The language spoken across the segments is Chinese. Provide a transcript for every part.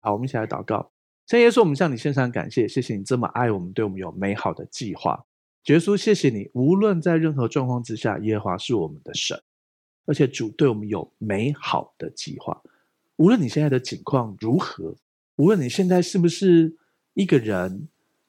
好，我们一起来祷告。圣耶稣，我们向你献上感谢，谢谢你这么爱我们，对我们有美好的计划。耶稣，谢谢你，无论在任何状况之下，耶和华是我们的神，而且主对我们有美好的计划。无论你现在的境况如何，无论你现在是不是一个人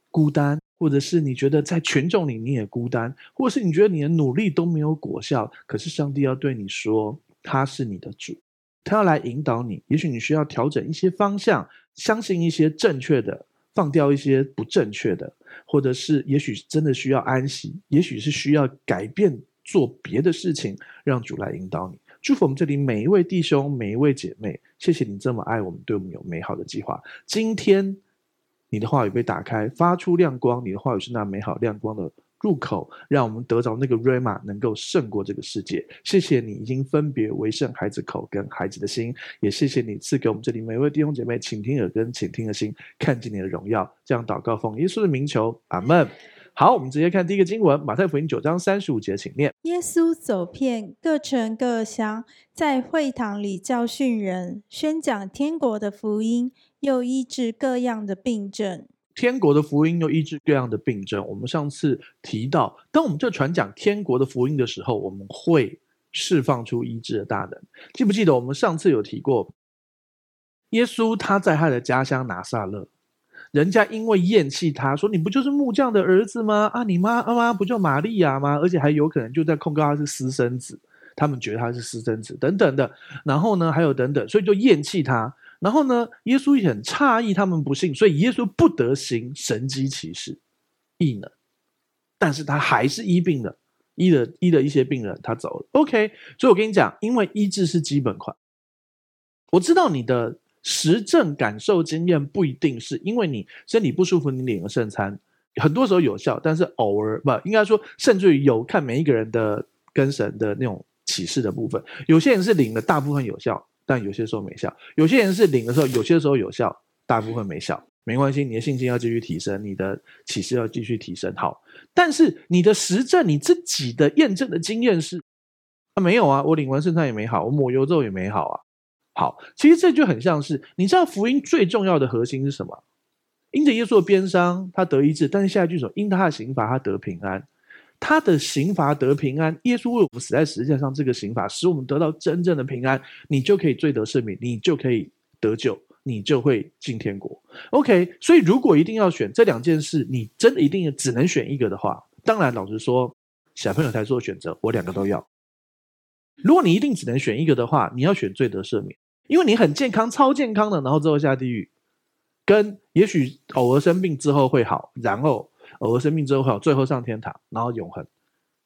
孤单，或者是你觉得在群众里你也孤单，或者是你觉得你的努力都没有果效，可是上帝要对你说，他是你的主，他要来引导你。也许你需要调整一些方向，相信一些正确的，放掉一些不正确的。或者是，也许真的需要安息，也许是需要改变做别的事情，让主来引导你。祝福我们这里每一位弟兄、每一位姐妹，谢谢你这么爱我们，对我们有美好的计划。今天你的话语被打开，发出亮光，你的话语是那美好亮光的入口，让我们得着那个 Rhema 能够胜过这个世界。谢谢你已经分别为圣孩子口跟孩子的心，也谢谢你赐给我们这里每位弟兄姐妹倾听耳跟倾听的心，看见你的荣耀。这样祷告奉耶稣的名求，阿门。好，我们直接看第一个经文，马太福音九章三十五节，请念。耶稣走遍各城各乡，在会堂里教训人，宣讲天国的福音，又医治各样的病症。天国的福音又医治各样的病症。我们上次提到，当我们在传讲天国的福音的时候，我们会释放出医治的大能。记不记得我们上次有提过，耶稣他在他的家乡拿撒勒，人家因为厌弃他，说你不就是木匠的儿子吗？啊，你妈妈不叫玛利亚吗？而且还有可能就在控告他是私生子，他们觉得他是私生子等等的。然后呢，还有等等，所以就厌弃他。然后呢，耶稣也很诧异他们不信，所以耶稣不得行神迹奇事、异能，但是他还是医病了，医了医了一些病人，他走了。OK，所以我跟你讲，因为医治是基本款。我知道你的实证感受经验不一定是因为你身体不舒服，你领了圣餐，很多时候有效，但是偶尔不应该说，甚至于有看每一个人的跟神的那种启示的部分，有些人是领了大部分有效。但有些时候没效，有些人是领的时候，有些时候有效，大部分没效，没关系，你的信心要继续提升，你的启示要继续提升。好，但是你的实证，你自己的验证的经验是，啊，没有啊，我领完圣餐也没好，我抹油之后也没好啊。好，其实这就很像是，你知道福音最重要的核心是什么？因着耶稣的鞭伤，他得医治，但是下一句说，因他的刑罚，他得平安。他的刑罚得平安，耶稣为我们死在十字架上，这个刑罚使我们得到真正的平安，你就可以罪得赦免，你就可以得救，你就会进天国。OK，所以如果一定要选这两件事，你真的一定只能选一个的话，当然老实说，小朋友才做选择，我两个都要。如果你一定只能选一个的话，你要选罪得赦免，因为你很健康、超健康的，然后之后下地狱，跟也许偶尔生病之后会好，然后。偶尔生病之后，最后上天堂，然后永恒，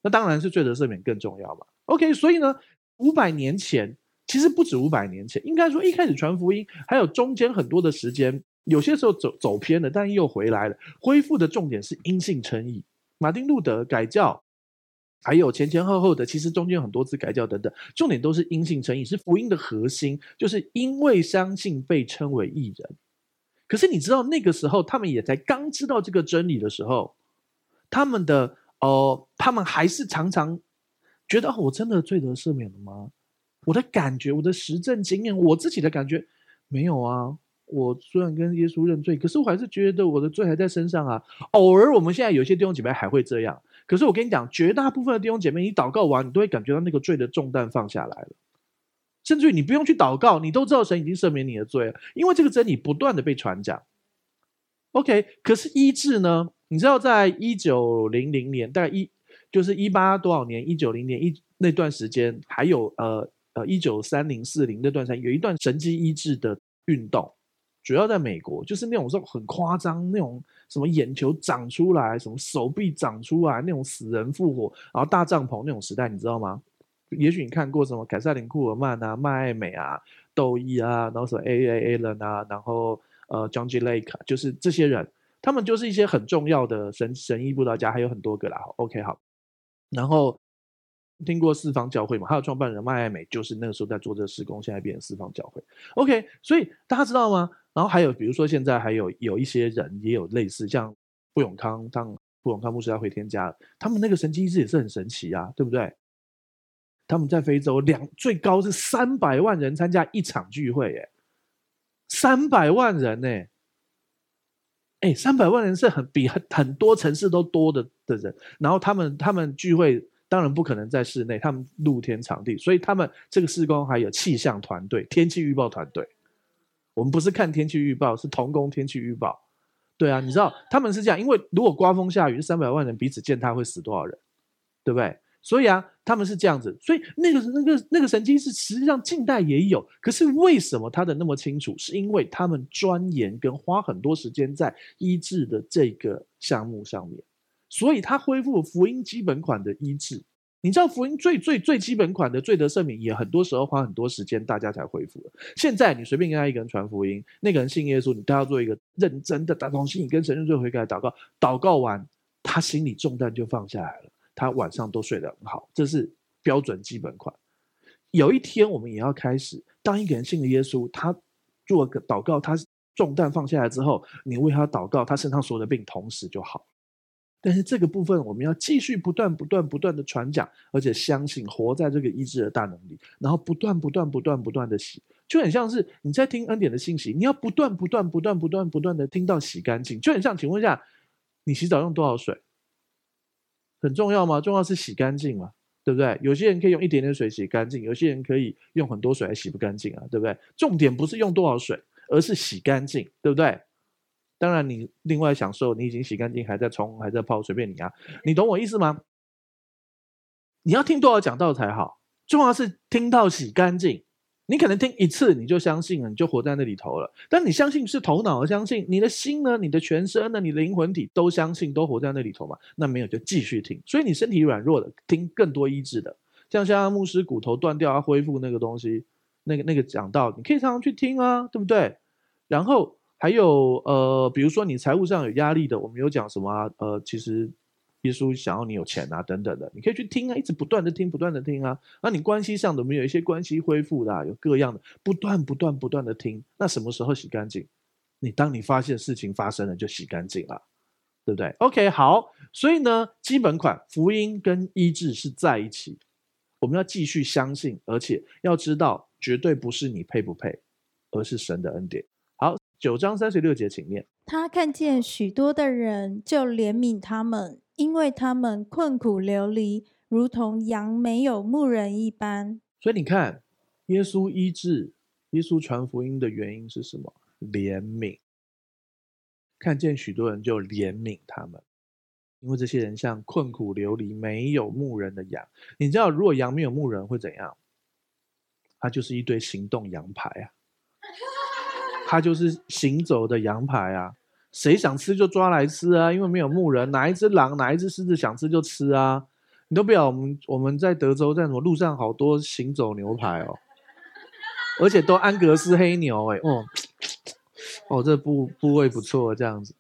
那当然是罪得赦免更重要嘛。OK，所以呢，五百年前其实不止五百年前，应该说一开始传福音，还有中间很多的时间，有些时候走走偏了，但又回来了。恢复的重点是因信称义，马丁路德改教，还有前前后后的，其实中间很多次改教等等，重点都是因信称义，是福音的核心，就是因为相信被称为义人。可是你知道那个时候，他们也才刚知道这个真理的时候，他们的、呃，他们还是常常觉得，我真的罪得赦免了吗？我的感觉，我的实证经验，我自己的感觉没有啊。我虽然跟耶稣认罪，可是我还是觉得我的罪还在身上啊。偶尔我们现在有些弟兄姐妹还会这样，可是我跟你讲，绝大部分的弟兄姐妹，你祷告完，你都会感觉到那个罪的重担放下来了。甚至于你不用去祷告，你都知道神已经赦免你的罪了，因为这个真理不断的被传讲。OK，可是医治呢？你知道，在一九零零年，大概一就是一八多少年？一九零年一那段时间，还有呃呃一九三零四零那段时间，有一段神迹医治的运动，主要在美国，就是那种说很夸张，那种什么眼球长出来，什么手臂长出来，那种死人复活，然后大帐篷那种时代，你知道吗？也许你看过什么凯瑟琳库尔曼啊、麦艾美啊、窦伊啊，然后什么 A A Allen 啊，然后呃 John G Lake，就是这些人，他们就是一些很重要的神神医布道家，还有很多个啦。OK 好，然后听过四方教会嘛？还有创办人麦艾美，就是那个时候在做这个事工，现在变成四方教会。OK，所以大家知道吗？然后还有比如说现在还有有一些人也有类似像布永康，当布永康牧师要回天家，他们那个神奇医治也是很神奇啊，对不对？他们在非洲两最高是三百万人参加一场聚会，耶，三百万人呢、哎，三百万人是很比很很多城市都多的的人，然后他们他们聚会当然不可能在室内，他们露天场地，所以他们这个施工还有气象团队、天气预报团队。我们不是看天气预报，是同工天气预报。对啊，你知道他们是这样，因为如果刮风下雨，三百万人彼此践踏会死多少人，对不对？所以啊，他们是这样子，所以那个那个那个神经是实际上近代也有，可是为什么他的那么清楚？是因为他们钻研跟花很多时间在医治的这个项目上面，所以他恢复了福音基本款的医治。你知道福音最最最基本款的罪得赦免，也很多时候花很多时间，大家才恢复了。现在你随便跟他一个人传福音，那个人信耶稣，你都要做一个认真的打从心里跟神认罪悔改祷告，祷告完，他心里重担就放下来了。他晚上都睡得很好，这是标准基本款。有一天我们也要开始，当一个人信了耶稣，他做个祷告，他重担放下来之后，你为他祷告，他身上所有的病同时就好。但是这个部分我们要继续不断不断不断的传讲，而且相信活在这个医治的大能里，然后不断不断不断不断的洗，就很像是你在听恩典的信息，你要不断不断不断不断不断的听到洗干净，就很像，请问一下，你洗澡用多少水？很重要吗？重要是洗干净嘛，对不对？有些人可以用一点点水洗干净，有些人可以用很多水还洗不干净啊，对不对？重点不是用多少水，而是洗干净，对不对？当然，你另外享受，你已经洗干净，还在冲，还在泡，随便你啊，你懂我意思吗？你要听多少讲道才好？重要是听到洗干净。你可能听一次你就相信了，你就活在那里头了。但你相信是头脑的相信，你的心呢？你的全身呢？你的灵魂体都相信，都活在那里头嘛？那没有就继续听。所以你身体软弱的，听更多医治的，像像牧师骨头断掉要恢复那个东西，那个那个讲道，你可以常常去听啊，对不对？然后还有呃，比如说你财务上有压力的，我们有讲什么啊？呃，其实。耶稣想要你有钱啊，等等的，你可以去听啊，一直不断的听，不断的听啊。那你关系上有没有一些关系恢复的？有各样的，不断不断不断的听。那什么时候洗干净？你当你发现事情发生了，就洗干净了，对不对？OK，好。所以呢，基本款福音跟医治是在一起，我们要继续相信，而且要知道，绝对不是你配不配，而是神的恩典。好，九章三十六节，请念。他看见许多的人，就怜悯他们。因为他们困苦流离，如同羊没有牧人一般。所以你看，耶稣医治、耶稣传福音的原因是什么？怜悯。看见许多人就怜悯他们，因为这些人像困苦流离、没有牧人的羊。你知道，如果羊没有牧人会怎样？它就是一堆行动羊排啊！它就是行走的羊排啊！谁想吃就抓来吃啊！因为没有牧人，哪一只狼、哪一只狮子想吃就吃啊！你都不要我们我们在德州在什么路上好多行走牛排哦，而且都安格斯黑牛哎哦哦，这部部位不错，这样子，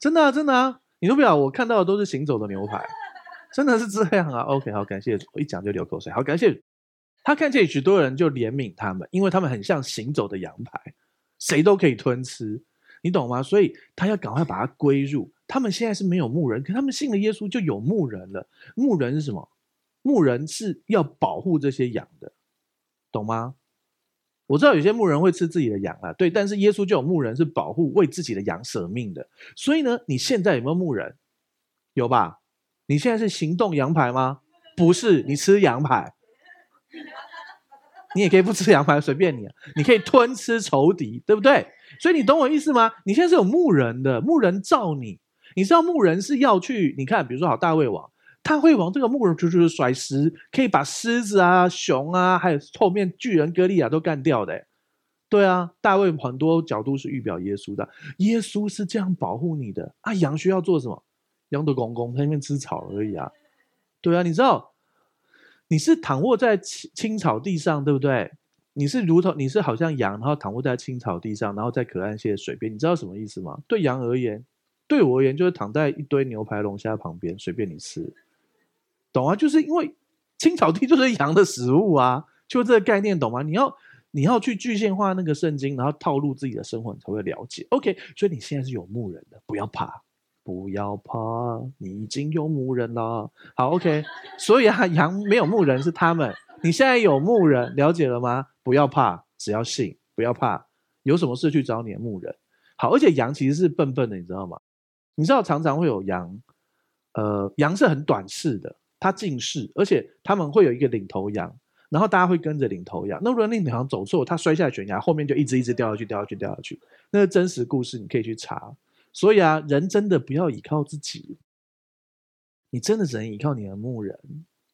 真的啊真的啊！你都不要我看到的都是行走的牛排，真的是这样啊！OK 好，感谢我一讲就流口水，好感谢他看见许多人就怜悯他们，因为他们很像行走的羊排，谁都可以吞吃。你懂吗？所以他要赶快把它归入。他们现在是没有牧人，可他们信了耶稣就有牧人了。牧人是什么？牧人是要保护这些羊的，懂吗？我知道有些牧人会吃自己的羊啊，对，但是耶稣就有牧人是保护为自己的羊舍命的。所以呢，你现在有没有牧人？有吧？你现在是行动羊排吗？不是，你吃羊排。你也可以不吃羊排，随便你啊。你可以吞吃仇敌，对不对？所以你懂我意思吗？你现在是有牧人的，牧人罩你。你知道牧人是要去，你看，比如说好大卫王，他会往这个牧人出去甩石，可以把狮子啊、熊啊，还有后面巨人歌利亚都干掉的。对啊，大卫很多角度是预表耶稣的，耶稣是这样保护你的啊。羊需要做什么？羊的公公在那边吃草而已啊。对啊，你知道，你是躺卧在青青草地上，对不对？你是如同你是好像羊，然后躺卧在青草地上，然后在可安歇的水边。你知道什么意思吗？对羊而言，对我而言就是躺在一堆牛排龙虾旁边，随便你吃，懂啊？就是因为青草地就是羊的食物啊，就这个概念，懂吗？你要你要去具现化那个圣经，然后套路自己的生活，你才会了解。OK，所以你现在是有牧人的，不要怕，不要怕，你已经有牧人了。好，OK，所以啊，羊没有牧人是他们。你现在有牧人，了解了吗？不要怕，只要信。不要怕，有什么事去找你的牧人。好，而且羊其实是笨笨的，你知道吗？你知道常常会有羊，呃，羊是很短视的，它近视，而且他们会有一个领头羊，然后大家会跟着领头羊。那如果领头羊走错，它摔下悬崖，后面就一直一直掉下去，掉下去，掉下去。那个真实故事你可以去查。所以啊，人真的不要依靠自己，你真的只能依靠你的牧人，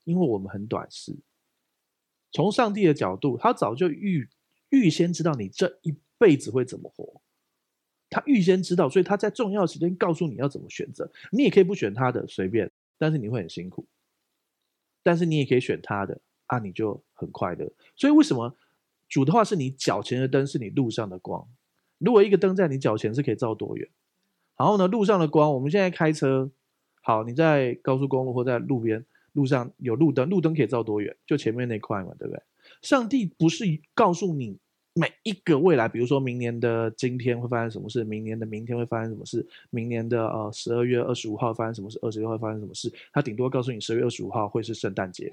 因为我们很短视。从上帝的角度，他早就预预先知道你这一辈子会怎么活，他预先知道，所以他在重要时间告诉你要怎么选择。你也可以不选他的，随便，但是你会很辛苦。但是你也可以选他的，啊，你就很快乐。所以为什么主的话是你脚前的灯，是你路上的光？如果一个灯在你脚前，是可以照多远？然后呢，路上的光，我们现在开车，好，你在高速公路或在路边路上有路灯，路灯可以照多远？就前面那块嘛，对不对？上帝不是告诉你每一个未来，比如说明年的今天会发生什么事，明年的明天会发生什么事，明年的呃十二月二十五号发生什么事，二十六号发生什么事，他顶多告诉你十二月二十五号会是圣诞节。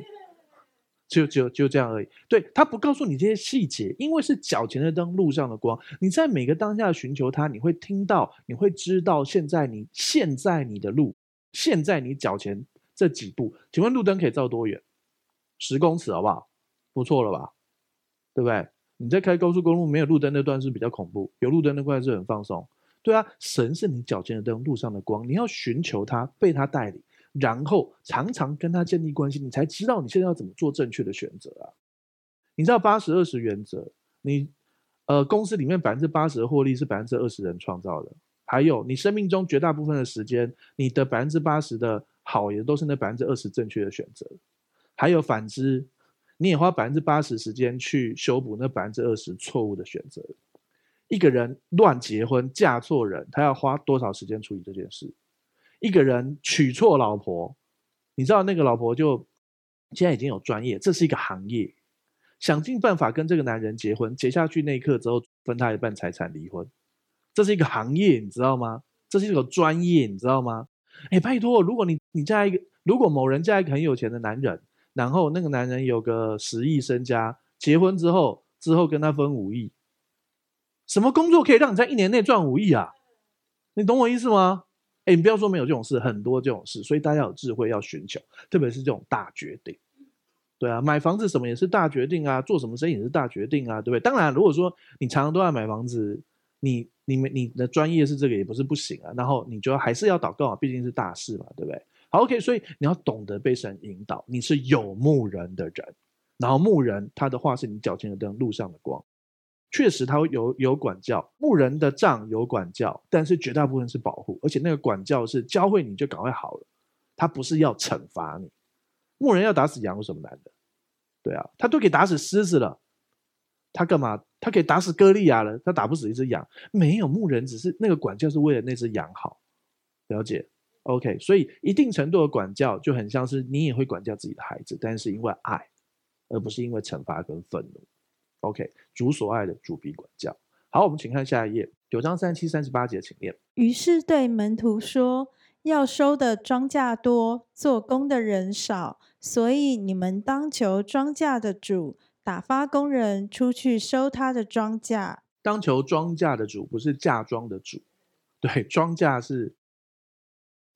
就就就这样而已。对，他不告诉你这些细节，因为是脚前的灯，路上的光。你在每个当下寻求他，你会听到，你会知道现在你现在你的路，现在你脚前这几步，请问路灯可以照多远？十公尺好不好？不错了吧？对不对？你在开高速公路没有路灯那段是比较恐怖，有路灯那块是很放松。对啊，神是你脚前的灯，路上的光，你要寻求他，被他带领。然后常常跟他建立关系，你才知道你现在要怎么做正确的选择啊！你知道八十二十原则，你呃公司里面百分之八十的获利是百分之二十人创造的，还有你生命中绝大部分的时间，你的百分之八十的好也都是那百分之二十正确的选择，还有反之，你也花百分之八十时间去修补那百分之二十错误的选择。一个人乱结婚嫁错人，他要花多少时间处理这件事？一个人娶错老婆，你知道那个老婆就现在已经有专业，这是一个行业，想尽办法跟这个男人结婚，结下去那一刻之后分他一半财产离婚，这是一个行业，你知道吗？这是一个专业，你知道吗？哎，拜托，如果你你嫁一个，如果某人嫁一个很有钱的男人，然后那个男人有个十亿身家，结婚之后之后跟他分五亿，什么工作可以让你在一年内赚五亿啊？你懂我意思吗？哎，你不要说没有这种事，很多这种事，所以大家有智慧要寻求，特别是这种大决定，对啊，买房子什么也是大决定啊，做什么生意也是大决定啊，对不对？当然，如果说你常常都在买房子，你你们你的专业是这个也不是不行啊，然后你就还是要祷告，毕竟是大事嘛，对不对？好，OK，所以你要懂得被神引导，你是有牧人的人，然后牧人他的话是你脚前的灯，路上的光。确实，他会有有管教，牧人的杖有管教，但是绝大部分是保护，而且那个管教是教会你就赶快好了，他不是要惩罚你。牧人要打死羊有什么难的？对啊，他都给打死狮子了，他干嘛？他可以打死歌利亚了，他打不死一只羊。没有，牧人只是那个管教是为了那只羊好，了解？OK，所以一定程度的管教就很像是你也会管教自己的孩子，但是因为爱，而不是因为惩罚跟愤怒。OK，主所爱的，主必管教。好，我们请看下一页，九章三七三十八节，请念。于是对门徒说：“要收的庄稼多，做工的人少，所以你们当求庄稼的主打发工人出去收他的庄稼。当求庄稼的主，不是嫁妆的主。对，庄稼是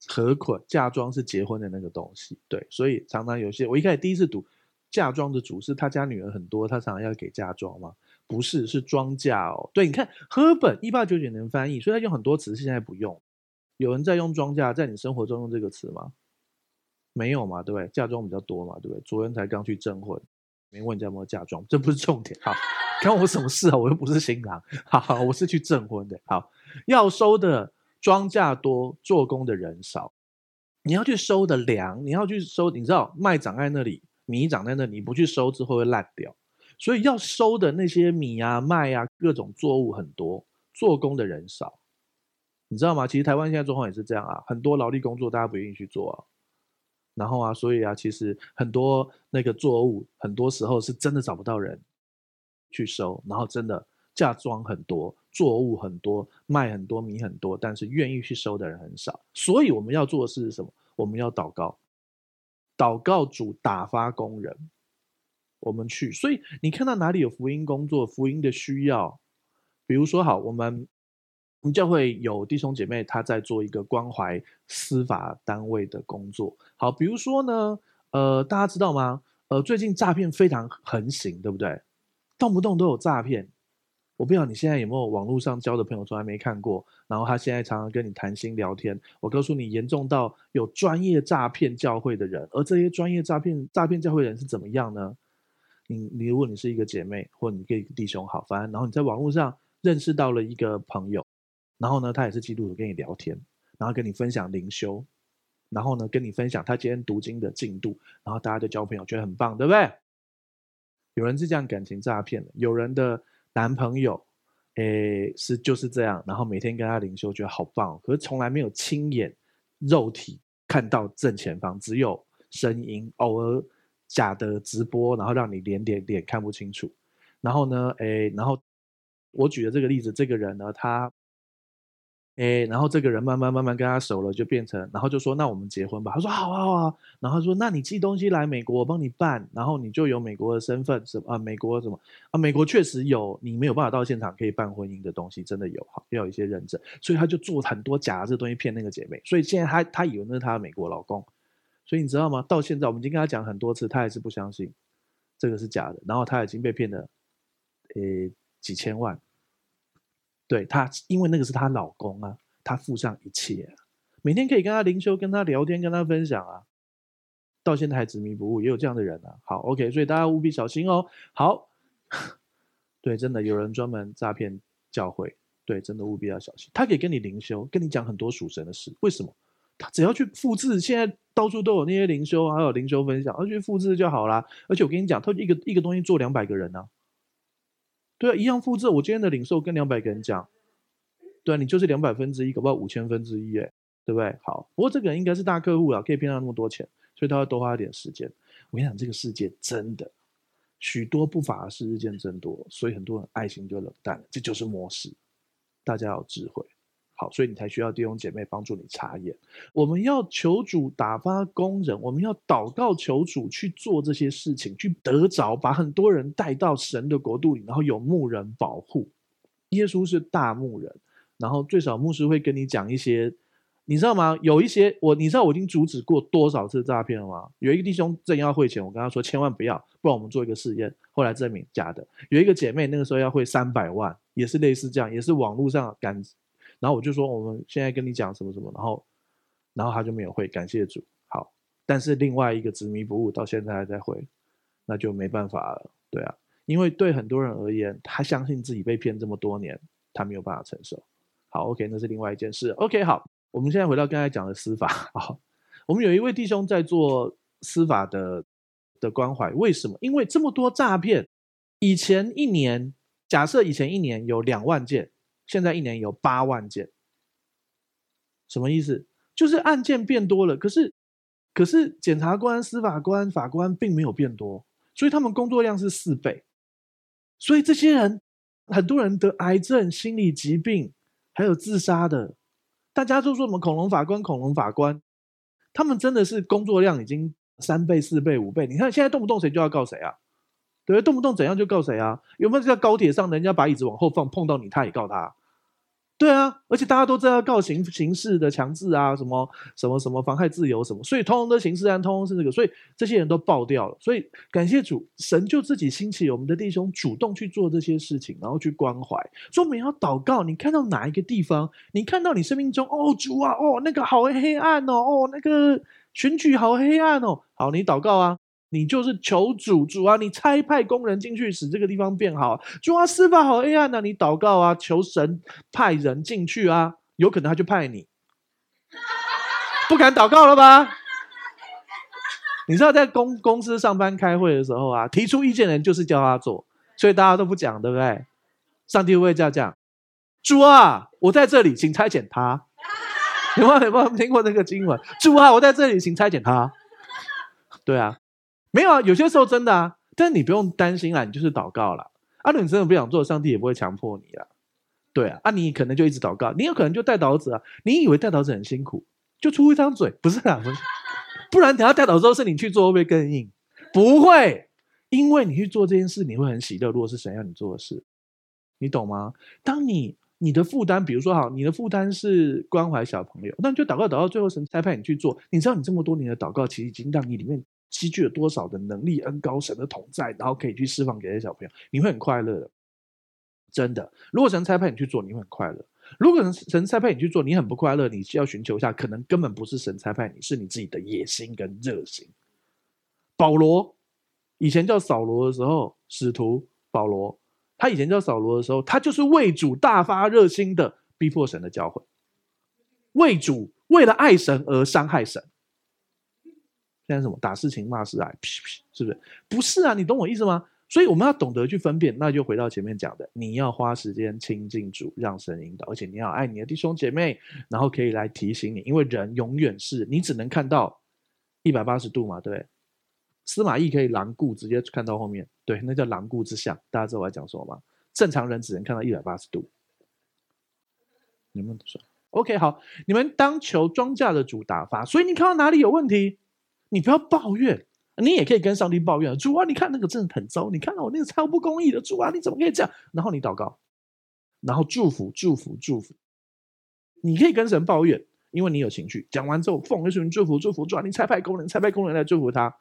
何捆，嫁妆是结婚的那个东西。对，所以常常有些，我一开始第一次读。嫁妆的主是他家女儿很多，他常常要给嫁妆吗？不是，是庄稼哦。对，你看，和本一八九九年翻译，所以他用很多词现在不用。有人在用庄稼，在你生活中用这个词吗？没有嘛，对不对？嫁妆比较多嘛，对不对？昨天才刚去证婚，没问人家有没有嫁妆，这不是重点。好，关我什么事啊？我又不是新郎。好，好，我是去证婚的。好，要收的庄稼多，做工的人少。你要去收的粮，你要去收，你知道麦长在那里。米长在那里，你不去收之后会烂掉，所以要收的那些米啊、麦啊，各种作物很多，做工的人少，你知道吗？其实台湾现在状况也是这样啊，很多劳力工作大家不愿意去做啊，然后啊，所以啊，其实很多那个作物，很多时候是真的找不到人去收，然后真的嫁妆很多，作物很多，卖很多，米很多，但是愿意去收的人很少，所以我们要做的是什么？我们要祷告。祷告主打发工人，我们去。所以你看到哪里有福音工作、福音的需要，比如说好，我们我们教会有弟兄姐妹他在做一个关怀司法单位的工作。好，比如说呢，呃，大家知道吗？呃，最近诈骗非常横行，对不对？动不动都有诈骗。我不知道你现在有没有网络上交的朋友从来没看过，然后他现在常常跟你谈心聊天。我告诉你，严重到有专业诈骗教会的人，而这些专业诈骗诈骗教会人是怎么样呢？你你如果你是一个姐妹，或你跟一个弟兄好，反正然后你在网络上认识到了一个朋友，然后呢，他也是基督徒，跟你聊天，然后跟你分享灵修，然后呢，跟你分享他今天读经的进度，然后大家就交朋友，觉得很棒，对不对？有人是这样感情诈骗的，有人的。男朋友，诶，是就是这样，然后每天跟他灵修，觉得好棒，可是从来没有亲眼肉体看到正前方，只有声音，偶尔假的直播，然后让你连点脸看不清楚。然后呢，诶，然后我举的这个例子，这个人呢，他。哎，然后这个人慢慢慢慢跟他熟了，就变成，然后就说那我们结婚吧。他说好啊好啊。然后他说那你寄东西来美国，我帮你办，然后你就有美国的身份，什么啊？美国什么啊？美国确实有你没有办法到现场可以办婚姻的东西，真的有，好要有一些认证。所以他就做很多假的这东西骗那个姐妹。所以现在他他以为那是他的美国老公。所以你知道吗？到现在我们已经跟他讲很多次，他还是不相信这个是假的。然后他已经被骗了，诶几千万。对他，因为那个是她老公啊，他付上一切，每天可以跟他灵修、跟他聊天、跟他分享啊，到现在还执迷不悟，也有这样的人啊。好，OK，所以大家务必小心哦。好，对，真的有人专门诈骗教会，对，真的务必要小心。他可以跟你灵修，跟你讲很多属神的事，为什么？他只要去复制，现在到处都有那些灵修，还有灵修分享，而去复制就好啦。而且我跟你讲，他一个一个东西做两百个人呢、啊。对，一样复制。我今天的领受跟两百个人讲，对，你就是两百分之一，搞不好五千分之一，哎，对不对？好，不过这个人应该是大客户啊，可以骗到那么多钱，所以他要多花一点时间。我跟你讲，这个世界真的许多不法的事日渐增多，所以很多人爱心就冷淡了，这就是模式。大家要有智慧。所以你才需要弟兄姐妹帮助你查验。我们要求主打发工人，我们要祷告求主去做这些事情，去得着把很多人带到神的国度里，然后有牧人保护。耶稣是大牧人，然后最少牧师会跟你讲一些，你知道吗？有一些我，你知道我已经阻止过多少次诈骗了吗？有一个弟兄正要汇钱，我跟他说千万不要，不然我们做一个试验，后来证明假的。有一个姐妹那个时候要汇三百万，也是类似这样，也是网络上赶。然后我就说，我们现在跟你讲什么什么，然后，然后他就没有回，感谢主。好，但是另外一个执迷不悟，到现在还在回，那就没办法了，对啊，因为对很多人而言，他相信自己被骗这么多年，他没有办法承受。好，OK，那是另外一件事。OK，好，我们现在回到刚才讲的司法。好，我们有一位弟兄在做司法的的关怀，为什么？因为这么多诈骗，以前一年，假设以前一年有两万件。现在一年有八万件，什么意思？就是案件变多了，可是可是检察官、司法官、法官并没有变多，所以他们工作量是四倍。所以这些人，很多人得癌症、心理疾病，还有自杀的。大家都说什么恐龙法官、恐龙法官，他们真的是工作量已经三倍、四倍、五倍。你看现在动不动谁就要告谁啊？对，动不动怎样就告谁啊？有没有在高铁上，人家把椅子往后放，碰到你，他也告他？对啊，而且大家都知道告刑刑事的强制啊，什么什么什么妨害自由什么，所以通通的刑事案，通通是这个，所以这些人都爆掉了。所以感谢主，神就自己兴起我们的弟兄，主动去做这些事情，然后去关怀。说我们要祷告，你看到哪一个地方？你看到你生命中，哦主啊，哦那个好黑暗哦，哦那个选举好黑暗哦，好你祷告啊。你就是求主，主啊，你差派工人进去，使这个地方变好。主啊，司法好黑暗呐，你祷告啊，求神派人进去啊，有可能他就派你。不敢祷告了吧？你知道在公公司上班开会的时候啊，提出意见的人就是叫他做，所以大家都不讲，对不对？上帝会不会这样讲？主啊，我在这里，请差遣他。有没有有没有听过那个经文？主啊，我在这里，请差遣他。对啊。没有啊，有些时候真的啊，但是你不用担心啦，你就是祷告啦。啊，如果你真的不想做，上帝也不会强迫你啦。对啊，啊，你可能就一直祷告，你有可能就带祷子啊。你以为带祷子很辛苦，就出一张嘴，不是啊，不。然等下带祷之后是你去做，会不会更硬？不会，因为你去做这件事，你会很喜乐。如果是神要你做的事，你懂吗？当你你的负担，比如说好，你的负担是关怀小朋友，那你就祷告祷告，最后神差派你去做。你知道你这么多年的祷告，其实已经让你里面积聚了多少的能力、恩高神的同在，然后可以去释放给这些小朋友，你会很快乐的。真的，如果神差派你去做，你会很快乐；如果神差派你去做，你很不快乐，你需要寻求一下，可能根本不是神差派你，是你自己的野心跟热心。保罗以前叫扫罗的时候，使徒保罗，他以前叫扫罗的时候，他就是为主大发热心的逼迫神的教会，为主为了爱神而伤害神。现在什么打是情骂是爱，是不是？不是啊，你懂我意思吗？所以我们要懂得去分辨，那就回到前面讲的，你要花时间亲近主，让神引导，而且你要爱你的弟兄姐妹，然后可以来提醒你，因为人永远是你只能看到一百八十度嘛，对。司马懿可以狼顾，直接看到后面，对，那叫狼顾之相。大家知道我在讲什么吗？正常人只能看到一百八十度。你们说，OK，好，你们当求庄稼的主打发，所以你看到哪里有问题，你不要抱怨。你也可以跟上帝抱怨，主啊，你看那个真的很糟，你看到我那个超不公义的，主啊，你怎么可以这样？然后你祷告，然后祝福，祝福，祝福。你可以跟神抱怨，因为你有情绪。讲完之后，奉耶稣名祝福，祝福，主啊，你差派工人，差派工人来祝福他。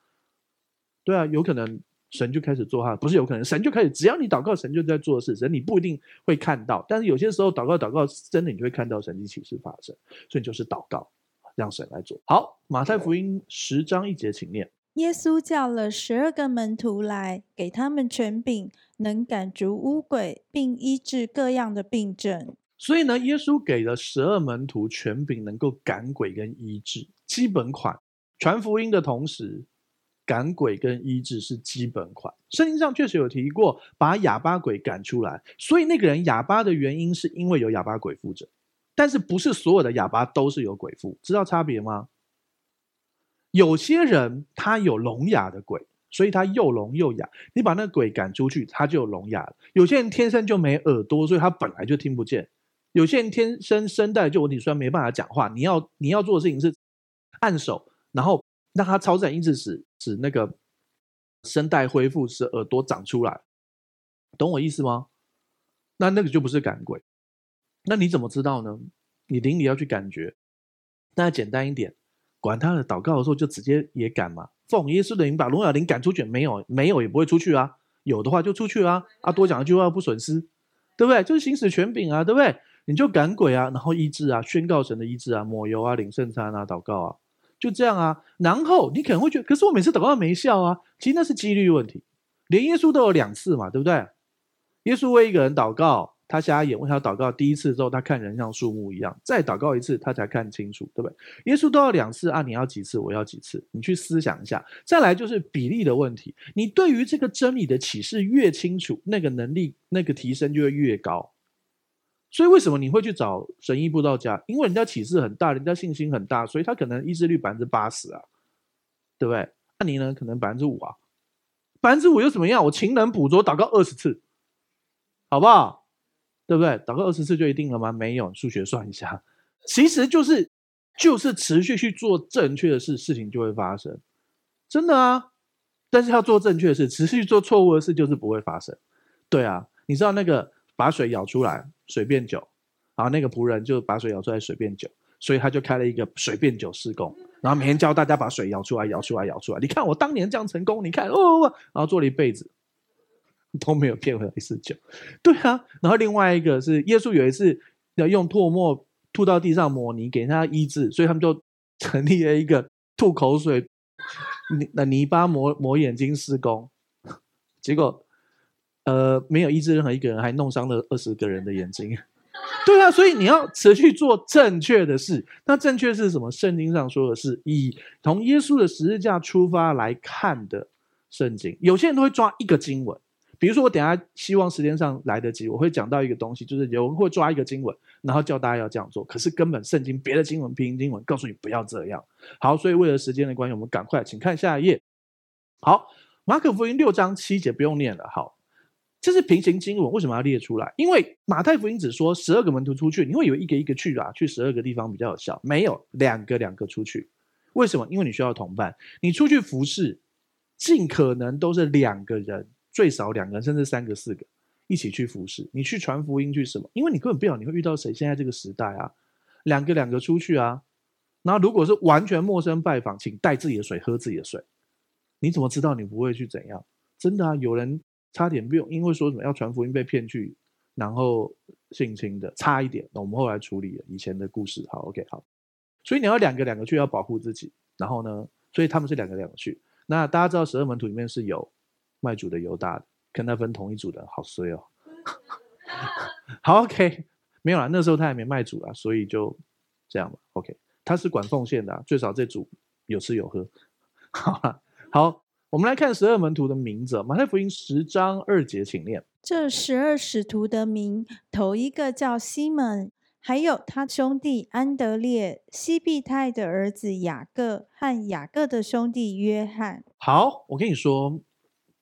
对啊，有可能神就开始做他，不是有可能神就开始，只要你祷告，神就在做事。神你不一定会看到，但是有些时候祷告祷告，真的你就会看到神迹奇事发生。所以就是祷告，让神来做。好，马太福音十章一节，请念。耶稣叫了十二个门徒来，给他们权柄，能赶逐污鬼，并医治各样的病症。所以呢，耶稣给了十二门徒权柄，能够赶鬼跟医治，基本款。传福音的同时，赶鬼跟医治是基本款。圣经上确实有提过，把哑巴鬼赶出来。所以那个人哑巴的原因，是因为有哑巴鬼附着，但是不是所有的哑巴都是有鬼附，知道差别吗？有些人他有聋哑的鬼，所以他又聋又哑。你把那鬼赶出去，他就聋哑了。有些人天生就没耳朵，所以他本来就听不见。有些人天生声带就有问题，虽然没办法讲话。你要你要做的事情是按手，然后让他超自然音质使使那个声带恢复，使耳朵长出来。懂我意思吗？那那个就不是赶鬼。那你怎么知道呢？你灵里要去感觉。那简单一点。管他的，祷告的时候就直接也赶嘛。奉耶稣的名把聋哑灵赶出去，没有没有也不会出去啊。有的话就出去啊。啊，多讲一句话不损失，对不对？就是行使权柄啊，对不对？你就赶鬼啊，然后医治啊，宣告神的医治啊，抹油啊，领圣餐啊，祷告啊，就这样啊。然后你可能会觉得，可是我每次祷告没效啊。其实那是几率问题，连耶稣都有两次嘛，对不对？耶稣为一个人祷告。他瞎眼，为他祷告第一次之后，他看人像树木一样；再祷告一次，他才看清楚，对不对？耶稣都要两次啊，你要几次？我要几次？你去思想一下。再来就是比例的问题，你对于这个真理的启示越清楚，那个能力那个提升就会越高。所以为什么你会去找神医布道家？因为人家启示很大，人家信心很大，所以他可能医治率百分之八十啊，对不对？那你呢？可能百分之五啊，百分之五又怎么样？我勤能补拙，祷告二十次，好不好？对不对？祷告二十次就一定了吗？没有，数学算一下，其实就是就是持续去做正确的事，事情就会发生，真的啊。但是要做正确的事，持续做错误的事，就是不会发生。对啊，你知道那个把水舀出来，水变酒，然后那个仆人就把水舀出来，水变酒，所以他就开了一个水变酒施工，然后每天教大家把水舀出来，舀出来，舀出来。你看我当年这样成功，你看，哦，哦，然后做了一辈子。都没有骗回来一次酒，对啊。然后另外一个是耶稣有一次要用唾沫吐到地上抹泥给他医治，所以他们就成立了一个吐口水泥泥巴抹抹眼睛施工，结果呃没有医治任何一个人，还弄伤了二十个人的眼睛。对啊，所以你要持续做正确的事。那正确是什么？圣经上说的是以从耶稣的十字架出发来看的圣经。有些人都会抓一个经文。比如说，我等下希望时间上来得及，我会讲到一个东西，就是有人会抓一个经文，然后叫大家要这样做。可是根本圣经别的经文、平行经文告诉你不要这样。好，所以为了时间的关系，我们赶快，请看下一页。好，马可福音六章七节不用念了。好，这是平行经文，为什么要列出来？因为马太福音只说十二个门徒出去，你会以为一个一个去啊，去十二个地方比较有效。没有两个两个出去，为什么？因为你需要同伴，你出去服侍，尽可能都是两个人。最少两个人，甚至三个、四个，一起去服侍，你去传福音去什么？因为你根本不知道你会遇到谁。现在这个时代啊，两个两个出去啊，然后如果是完全陌生拜访，请带自己的水，喝自己的水。你怎么知道你不会去怎样？真的啊，有人差点不用，因为说什么要传福音被骗去，然后性侵的，差一点。那我们后来处理了以前的故事。好，OK，好。所以你要两个两个去，要保护自己。然后呢，所以他们是两个两个去。那大家知道十二门徒里面是有卖主的犹大的，跟他分同一组的，好衰哦。好，OK，没有啦，那时候他还没卖主啊，所以就这样吧。OK，他是管奉献的啊，最少这组有吃有喝。好了。好，我们来看十二门徒的名字。马太福音十章二节，请念。这十二使徒的名，头一个叫西门，还有他兄弟安德烈、西庇太的儿子雅各和雅各的兄弟约翰。好，我跟你说，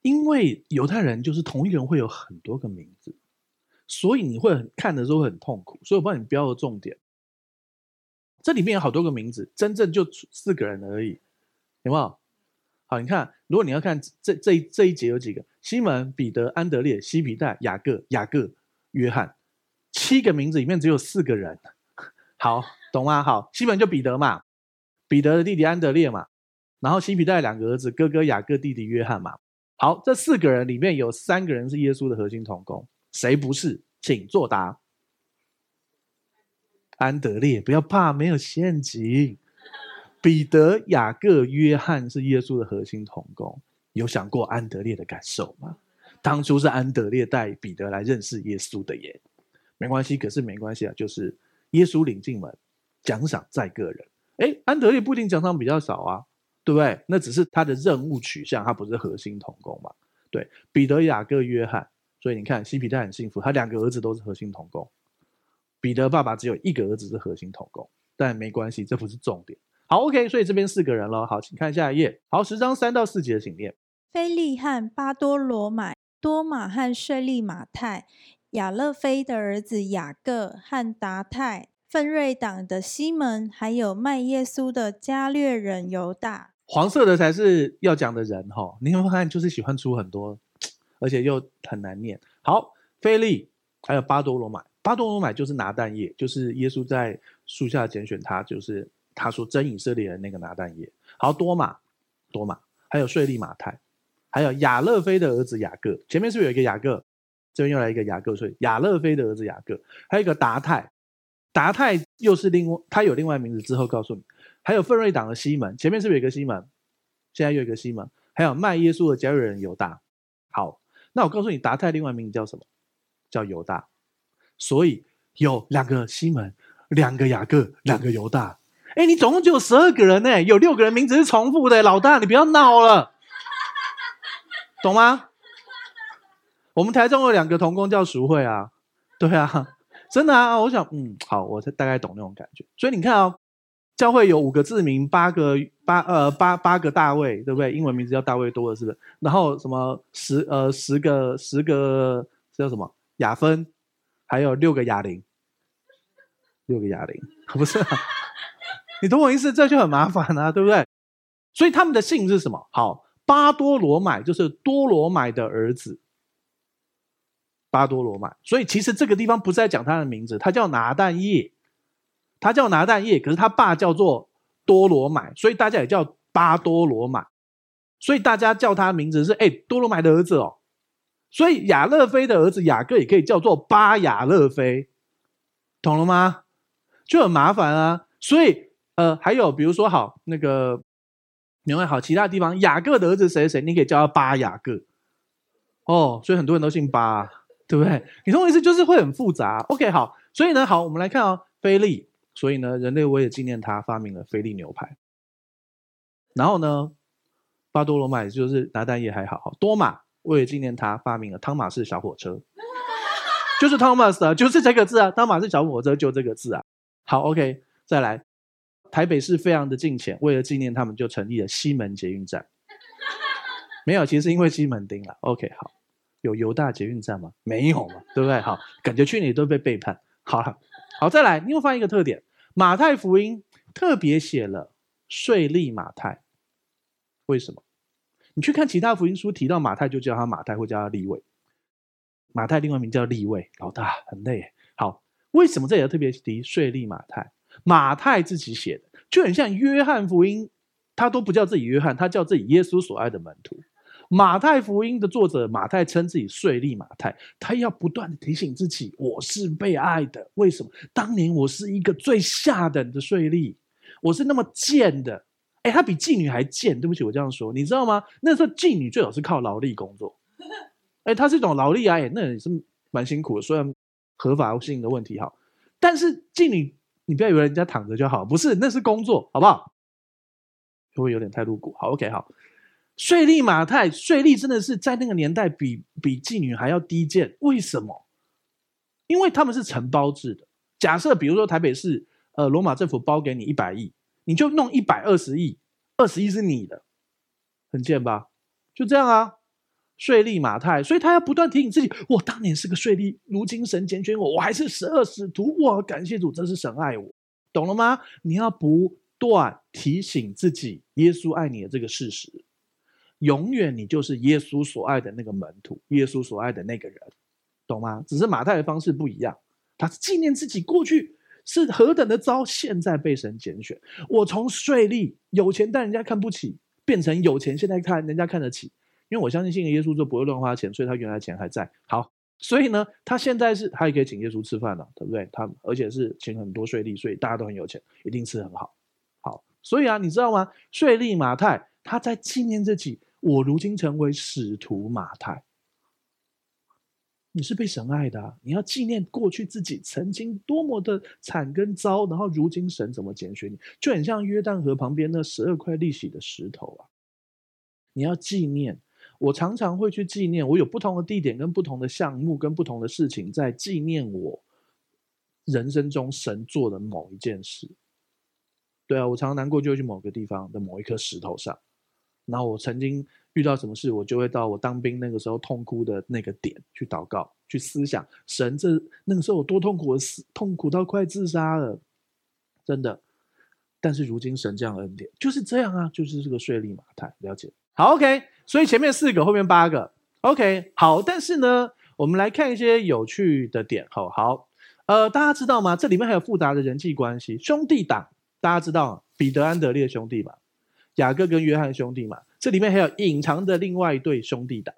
因为犹太人就是同一个人会有很多个名字，所以你会看的时候很痛苦。所以我帮你标了重点，这里面有好多个名字，真正就四个人而已，有没有？好，你看，如果你要看这这这一节有几个：西门、彼得、安德烈、西庇太、雅各、雅各、约翰，七个名字里面只有四个人。好，懂吗？好，西门就彼得嘛，彼得的弟弟安德烈嘛，然后西庇太两个儿子，哥哥雅各，弟弟约翰嘛。好，这四个人里面有三个人是耶稣的核心同工，谁不是？请作答。安德烈，不要怕，没有陷阱。彼得、雅各、约翰是耶稣的核心同工，有想过安德烈的感受吗？当初是安德烈带彼得来认识耶稣的耶，没关系，可是没关系啊，就是耶稣领进门，奖赏在个人。哎，安德烈不一定奖赏比较少啊，对不对？那只是他的任务取向，他不是核心同工嘛。对，彼得、雅各、约翰，所以你看西皮太很幸福，他两个儿子都是核心同工。彼得爸爸只有一个儿子是核心同工，但没关系，这不是重点。好，OK，所以这边四个人了。好，请看下一页。好，十章三到四节，请念。腓利和巴多罗买、多马和税利马太、亚勒菲的儿子雅各和达太、奋锐党的西门，还有卖耶稣的加略人犹大。黄色的才是要讲的人哈、你有没有看，就是喜欢出很多，而且又很难念。好，腓利还有巴多罗买，巴多罗买就是拿蛋液，就是耶稣在树下拣选他，就是。他说：“真以色列人那个拿蛋液，好多马，多马，还有税利马太，还有亚勒菲的儿子雅各。前面是不是有一个雅各？这边又来一个雅各，所以亚勒菲的儿子雅各，还有一个达太，达太又是另外，他有另外名字。之后告诉你，还有奋锐党的西门。前面是不是有一个西门？现在又有一个西门，还有卖耶稣的加略人犹大。好，那我告诉你，达太另外名字叫什么？叫犹大。所以有两个西门，两个雅各，两个犹大。”哎，你总共只有十二个人呢，有六个人名字是重复的。老大，你不要闹了，懂吗？我们台中有两个同工叫淑慧啊，对啊，真的啊。我想，嗯，好，我才大概懂那种感觉。所以你看哦，教会有五个字名，八个八呃八八个大卫，对不对？英文名字叫大卫多的是不是？然后什么十呃十个十个叫什么雅芬，还有六个哑铃，六个哑铃，不是。你懂我意思，这就很麻烦啊，对不对？所以他们的姓是什么？好，巴多罗买就是多罗买的儿子，巴多罗买。所以其实这个地方不是在讲他的名字，他叫拿但业，他叫拿但业，可是他爸叫做多罗买，所以大家也叫巴多罗买。所以大家叫他名字是哎多罗买的儿子哦。所以亚勒菲的儿子雅各也可以叫做巴亚勒菲，懂了吗？就很麻烦啊，所以。呃，还有比如说，好那个，另外好其他地方，雅各的儿子谁谁，你可以叫他巴雅各，哦，所以很多人都姓巴，对不对？你懂我意思，就是会很复杂。OK，好，所以呢，好，我们来看哦，菲利，所以呢，人类为了纪念他，发明了菲利牛排。然后呢，巴多罗买就是拿但业还好，好多马为了纪念他，发明了汤马士小火车，就是 Thomas 啊，就是这个字啊，汤马士小火车就这个字啊。好，OK，再来。台北市非常的近浅，为了纪念他们，就成立了西门捷运站。没有，其实是因为西门町了。OK，好，有犹大捷运站吗？没有嘛，对不对？好，感觉去年都被背叛。好了，好，再来，你会发现一个特点：马太福音特别写了税吏马太。为什么？你去看其他福音书提到马太，就叫他马太，或叫他利未。马太另外一名叫利未，老大很累。好，为什么这里要特别提税吏马太？马太自己写的，就很像约翰福音，他都不叫自己约翰，他叫自己耶稣所爱的门徒。马太福音的作者马太称自己税吏马太，他要不断的提醒自己，我是被爱的。为什么？当年我是一个最下等的税吏，我是那么贱的。哎，他比妓女还贱。对不起，我这样说，你知道吗？那时候妓女最好是靠劳力工作。哎，他是一种劳力啊，哎，那也是蛮辛苦的。虽然合法性的问题哈，但是妓女，你不要以为人家躺着就好，不是，那是工作，好不好？会不会有点太露骨？好，OK，好。税利马太，税利真的是在那个年代比比妓女还要低贱。为什么？因为他们是承包制的。假设比如说台北市，呃，罗马政府包给你一百亿。你就弄一百二十亿，二十亿是你的，很贱吧？就这样啊，税利马太，所以他要不断提醒自己：我当年是个税利，如今神拣选我，我还是十二使徒，哇！感谢主，真是神爱我，懂了吗？你要不断提醒自己，耶稣爱你的这个事实，永远你就是耶稣所爱的那个门徒，耶稣所爱的那个人，懂吗？只是马太的方式不一样，他是纪念自己过去。是何等的糟！现在被神拣选，我从税吏有钱但人家看不起，变成有钱现在看人家看得起。因为我相信信耶稣就不会乱花钱，所以他原来钱还在。好，所以呢，他现在是他也可以请耶稣吃饭了，对不对？他而且是请很多税吏，所以大家都很有钱，一定吃很好。好，所以啊，你知道吗？税吏马太他在纪念自己，我如今成为使徒马太。你是被神爱的，你要纪念过去自己曾经多么的惨跟糟，然后如今神怎么拣选你，就很像约旦河旁边那十二块利息的石头啊。你要纪念，我常常会去纪念，我有不同的地点跟不同的项目跟不同的事情在纪念我人生中神做的某一件事。对啊，我常常难过就会去某个地方的某一颗石头上，然后我曾经。遇到什么事，我就会到我当兵那个时候痛哭的那个点去祷告，去思想神这那个时候有多痛苦，死痛苦到快自杀了，真的。但是如今神这样恩典就是这样啊，就是这个税利马太，了解。好，OK，所以前面四个，后面八个，OK，好。但是呢，我们来看一些有趣的点。好好，呃，大家知道吗？这里面还有复杂的人际关系，兄弟党，大家知道彼得、安德烈兄弟吧？雅各跟约翰兄弟嘛？这里面还有隐藏的另外一对兄弟档，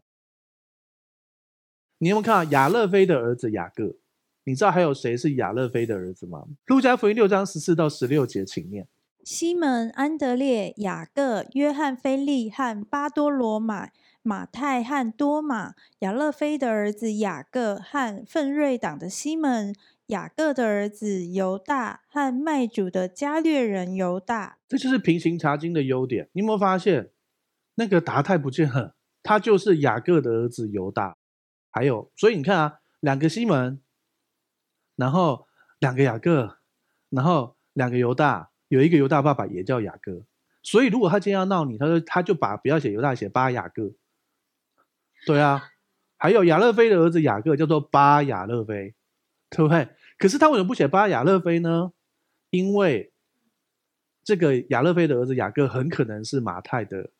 你有没有看到亚勒菲的儿子雅各？你知道还有谁是亚勒菲的儿子吗？路加福音六章十四到十六节，请念：西门、安德烈、雅各、约翰、腓力和巴多罗买、马太和多马、亚勒菲的儿子雅各和奋锐党的西门。雅各的儿子犹大和卖主的加略人犹大，这就是平行查经的优点。你有没有发现，那个达太不见了，他就是雅各的儿子犹大。还有，所以你看啊，两个西门，然后两个雅各，然后两个犹大，有一个犹大爸爸也叫雅各。所以如果他今天要闹你，他说他就把不要写犹大，写巴雅各。对啊，还有亚勒菲的儿子雅各叫做巴亚勒菲，对不对？可是他为什么不写巴亚勒菲呢？因为这个亚勒菲的儿子雅各很可能是马太的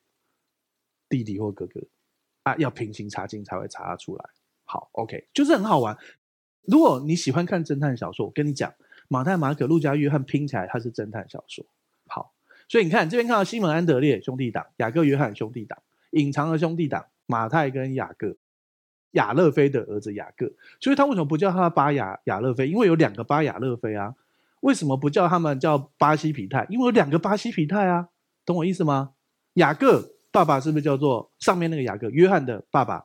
弟弟或哥哥啊，要平行查经才会查得出来。好，OK，就是很好玩。如果你喜欢看侦探小说，我跟你讲，马太、马可、路加、约翰拼起来，它是侦探小说。好，所以你看这边看到西门、安德烈兄弟党，雅各、约翰兄弟党，隐藏的兄弟党，马太跟雅各。亚勒菲的儿子雅各，所以他为什么不叫他巴亚亚勒菲？因为有两个巴亚勒菲啊。为什么不叫他们叫巴西皮泰？因为有两个巴西皮泰啊，懂我意思吗？雅各爸爸是不是叫做上面那个雅各？约翰的爸爸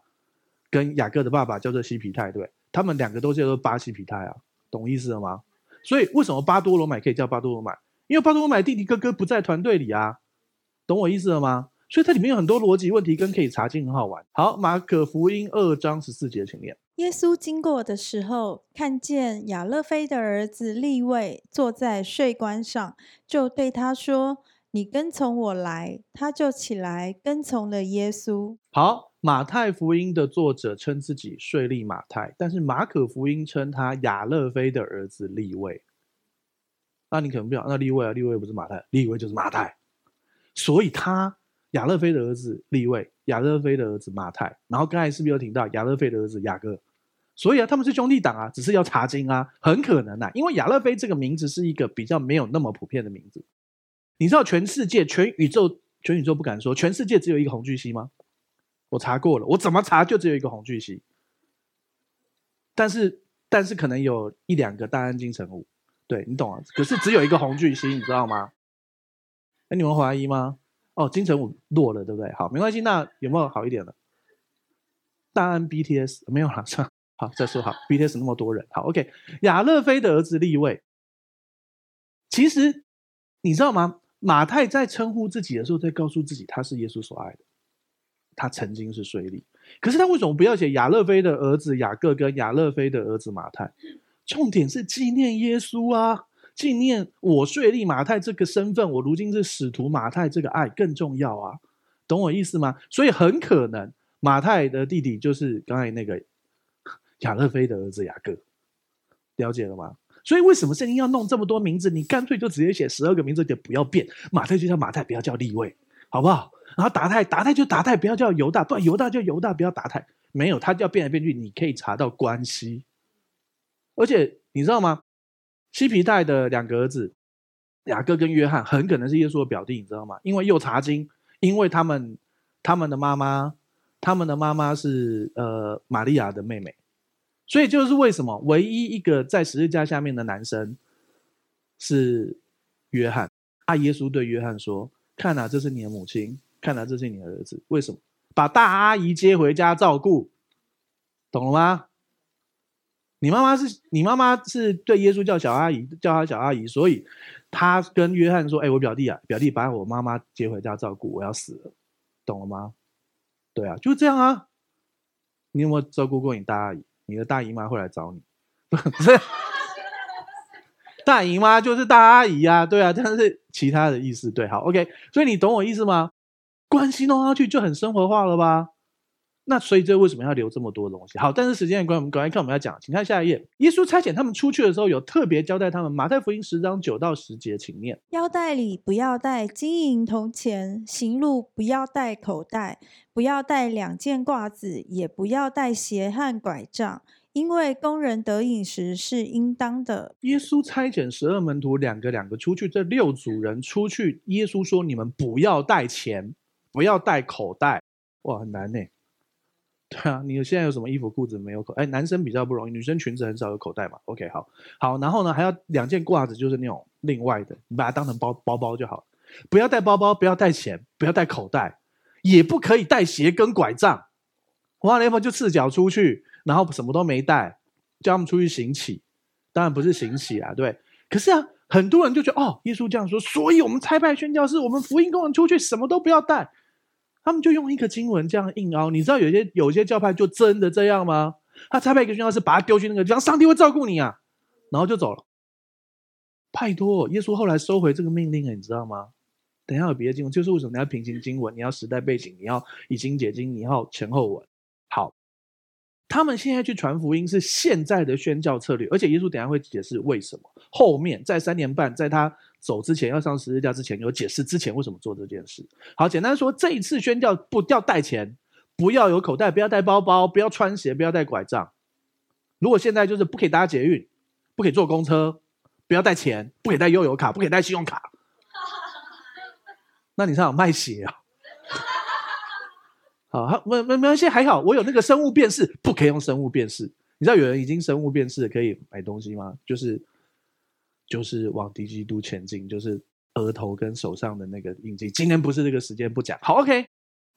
跟雅各的爸爸叫做西皮泰，对，他们两个都叫做巴西皮泰啊，懂意思了吗？所以为什么巴多罗买可以叫巴多罗买？因为巴多罗买弟弟哥哥不在团队里啊，懂我意思了吗？所以它里面有很多逻辑问题跟可以查经，很好玩。好，马可福音二章十四节，请念。耶稣经过的时候，看见亚勒菲的儿子利位坐在税关上，就对他说：“你跟从我来。”他就起来跟从了耶稣。好，马太福音的作者称自己税利马太，但是马可福音称他亚勒菲的儿子利位。那你可能不晓得，那利位啊，利位不是马太，利位就是马太，所以他。亚勒菲的儿子利未，亚勒菲的儿子马太，然后刚才是不是有听到亚勒菲的儿子雅各？所以啊，他们是兄弟党啊，只是要查经啊，很可能啊，因为亚勒菲这个名字是一个比较没有那么普遍的名字。你知道全世界、全宇宙、全宇宙不敢说，全世界只有一个红巨蜥吗？我查过了，我怎么查就只有一个红巨蜥。但是，但是可能有一两个大安金城武，对你懂啊？可是只有一个红巨蜥，你知道吗？哎，你们怀疑吗？哦，金城武落了，对不对？好，没关系。那有没有好一点的？大安 BTS 没有了，算了。好，再说好，BTS 那么多人，好，OK。亚勒菲的儿子立位，其实你知道吗？马太在称呼自己的时候，在告诉自己他是耶稣所爱的，他曾经是税吏。可是他为什么不要写亚勒菲的儿子雅各跟亚勒菲的儿子马太？重点是纪念耶稣啊，纪念我税吏马太这个身份，我如今是使徒马太这个爱更重要啊，懂我意思吗？所以很可能。马太的弟弟就是刚才那个 亚勒菲的儿子雅各，了解了吗？所以为什么圣经要弄这么多名字？你干脆就直接写十二个名字，就不要变。马太就叫马太，不要叫利未，好不好？然后达太，达太就达太，不要叫犹大，不然犹大就犹大，不要达太。没有，他就要变来变去，你可以查到关系。而且你知道吗？西皮带的两个儿子雅各跟约翰，很可能是耶稣的表弟，你知道吗？因为又查经，因为他们他们的妈妈。他们的妈妈是呃玛利亚的妹妹，所以就是为什么唯一一个在十字架下面的男生是约翰。啊，耶稣对约翰说：“看啊，这是你的母亲；看啊，这是你的儿子。为什么？把大阿姨接回家照顾，懂了吗？你妈妈是你妈妈是对耶稣叫小阿姨，叫她小阿姨，所以她跟约翰说：‘哎，我表弟啊，表弟把我妈妈接回家照顾，我要死了，懂了吗？’”对啊，就这样啊。你有没有照顾过你大阿姨？你的大姨妈会来找你，不是？大姨妈就是大阿姨、啊，对啊，但是其他的意思，对，好，OK。所以你懂我意思吗？关系弄上去就很生活化了吧？那所以这为什么要留这么多东西？好，但是时间的关，我们赶快看我们要讲，请看下一页。耶稣差遣他们出去的时候，有特别交代他们。马太福音十章九到十节，请念：腰带里不要带金银铜钱，行路不要带口袋，不要带两件褂子，也不要带鞋和拐杖，因为工人得饮食是应当的。耶稣差遣十二门徒两个两个出去，这六组人出去，耶稣说：“你们不要带钱，不要带口袋。”哇，很难呢。对啊，你现在有什么衣服裤子没有口？哎，男生比较不容易，女生裙子很少有口袋嘛。OK，好，好，然后呢，还要两件褂子，就是那种另外的，你把它当成包包包就好，不要带包包，不要带钱，不要带口袋，也不可以带鞋跟拐杖。哇，那么就赤脚出去，然后什么都没带，叫他们出去行乞，当然不是行乞啊，对。可是啊，很多人就觉得哦，耶稣这样说，所以我们差派宣教士，我们福音工人出去什么都不要带。他们就用一个经文这样硬凹，你知道有些有些教派就真的这样吗？他差派一个宣教士把他丢去那个地方，上帝会照顾你啊，然后就走了。拜托，耶稣后来收回这个命令了，你知道吗？等下有别的经文，就是为什么你要平行经文，你要时代背景，你要以经解经，你要前后文。好，他们现在去传福音是现在的宣教策略，而且耶稣等下会解释为什么。后面在三年半，在他。走之前要上十字架之前有解释，之前为什么做这件事。好，简单说，这一次宣教不要带钱，不要有口袋，不要带包包，不要穿鞋，不要带拐杖。如果现在就是不可以搭捷运，不可以坐公车，不要带钱，不可以带悠游卡，不可以带信用卡。那你上有卖鞋啊？好，没没没关系，还好我有那个生物辨识，不可以用生物辨识。你知道有人已经生物辨识可以买东西吗？就是。就是往敌基督前进，就是额头跟手上的那个印记。今天不是这个时间不讲。好，OK，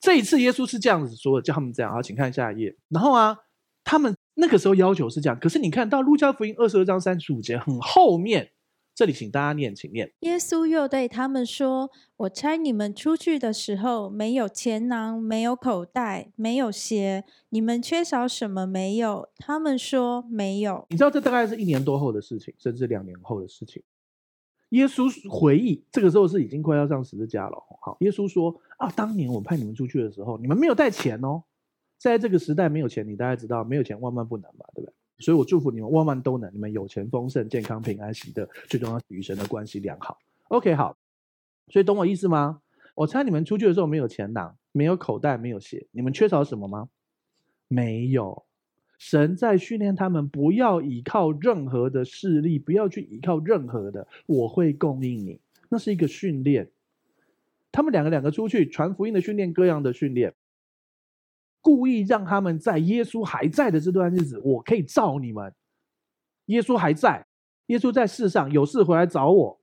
这一次耶稣是这样子说的，叫他们这样。好，请看下一页。然后啊，他们那个时候要求是这样，可是你看到路加福音二十二章三十五节很后面。这里，请大家念，请念。耶稣又对他们说：“我差你们出去的时候，没有钱囊，没有口袋，没有鞋，你们缺少什么没有？”他们说：“没有。”你知道这大概是一年多后的事情，甚至两年后的事情。耶稣回忆，这个时候是已经快要上十字架了。好，耶稣说：“啊，当年我派你们出去的时候，你们没有带钱哦。在这个时代，没有钱，你大家知道，没有钱万万不能吧？对不对？”所以我祝福你们万万都能，你们有钱丰盛、健康平安喜乐，最重要与神的关系良好。OK，好，所以懂我意思吗？我猜你们出去的时候没有钱囊，没有口袋，没有鞋，你们缺少什么吗？没有。神在训练他们，不要依靠任何的势力，不要去依靠任何的，我会供应你。那是一个训练。他们两个两个出去传福音的训练，各样的训练，故意让他们在耶稣还在的这段日子，我可以罩你们。耶稣还在，耶稣在世上，有事回来找我。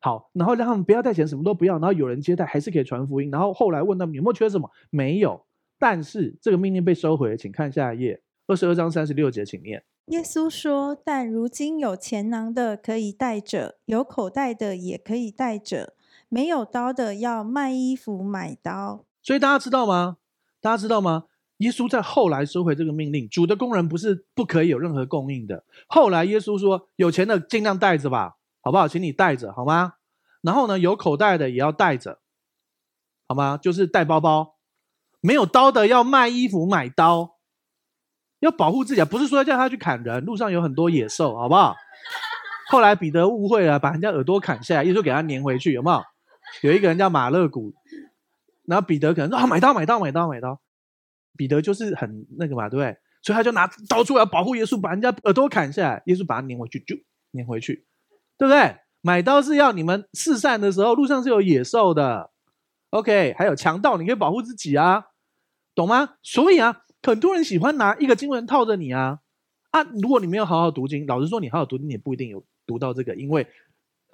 好，然后让他们不要带钱，什么都不要，然后有人接待，还是可以传福音。然后后来问他们有没有缺什么，没有。但是这个命令被收回，请看下一页。二十二章三十六节，请念。耶稣说：“但如今有钱囊的可以带着，有口袋的也可以带着，没有刀的要卖衣服买刀。”所以大家知道吗？大家知道吗？耶稣在后来收回这个命令，主的工人不是不可以有任何供应的。后来耶稣说：“有钱的尽量带着吧，好不好？请你带着好吗？然后呢，有口袋的也要带着，好吗？就是带包包。没有刀的要卖衣服买刀。”要保护自己啊，不是说要叫他去砍人。路上有很多野兽，好不好？后来彼得误会了，把人家耳朵砍下来，耶稣给他粘回去，有没有？有一个人叫马勒古，然后彼得可能说啊，买刀，买刀，买刀，买刀。彼得就是很那个嘛，对不对？所以他就拿刀出来保护耶稣，把人家耳朵砍下来，耶稣把他粘回去，就粘回去，对不对？买刀是要你们四散的时候，路上是有野兽的，OK？还有强盗，你可以保护自己啊，懂吗？所以啊。很多人喜欢拿一个经文套着你啊啊！如果你没有好好读经，老实说，你好好读经，也不一定有读到这个，因为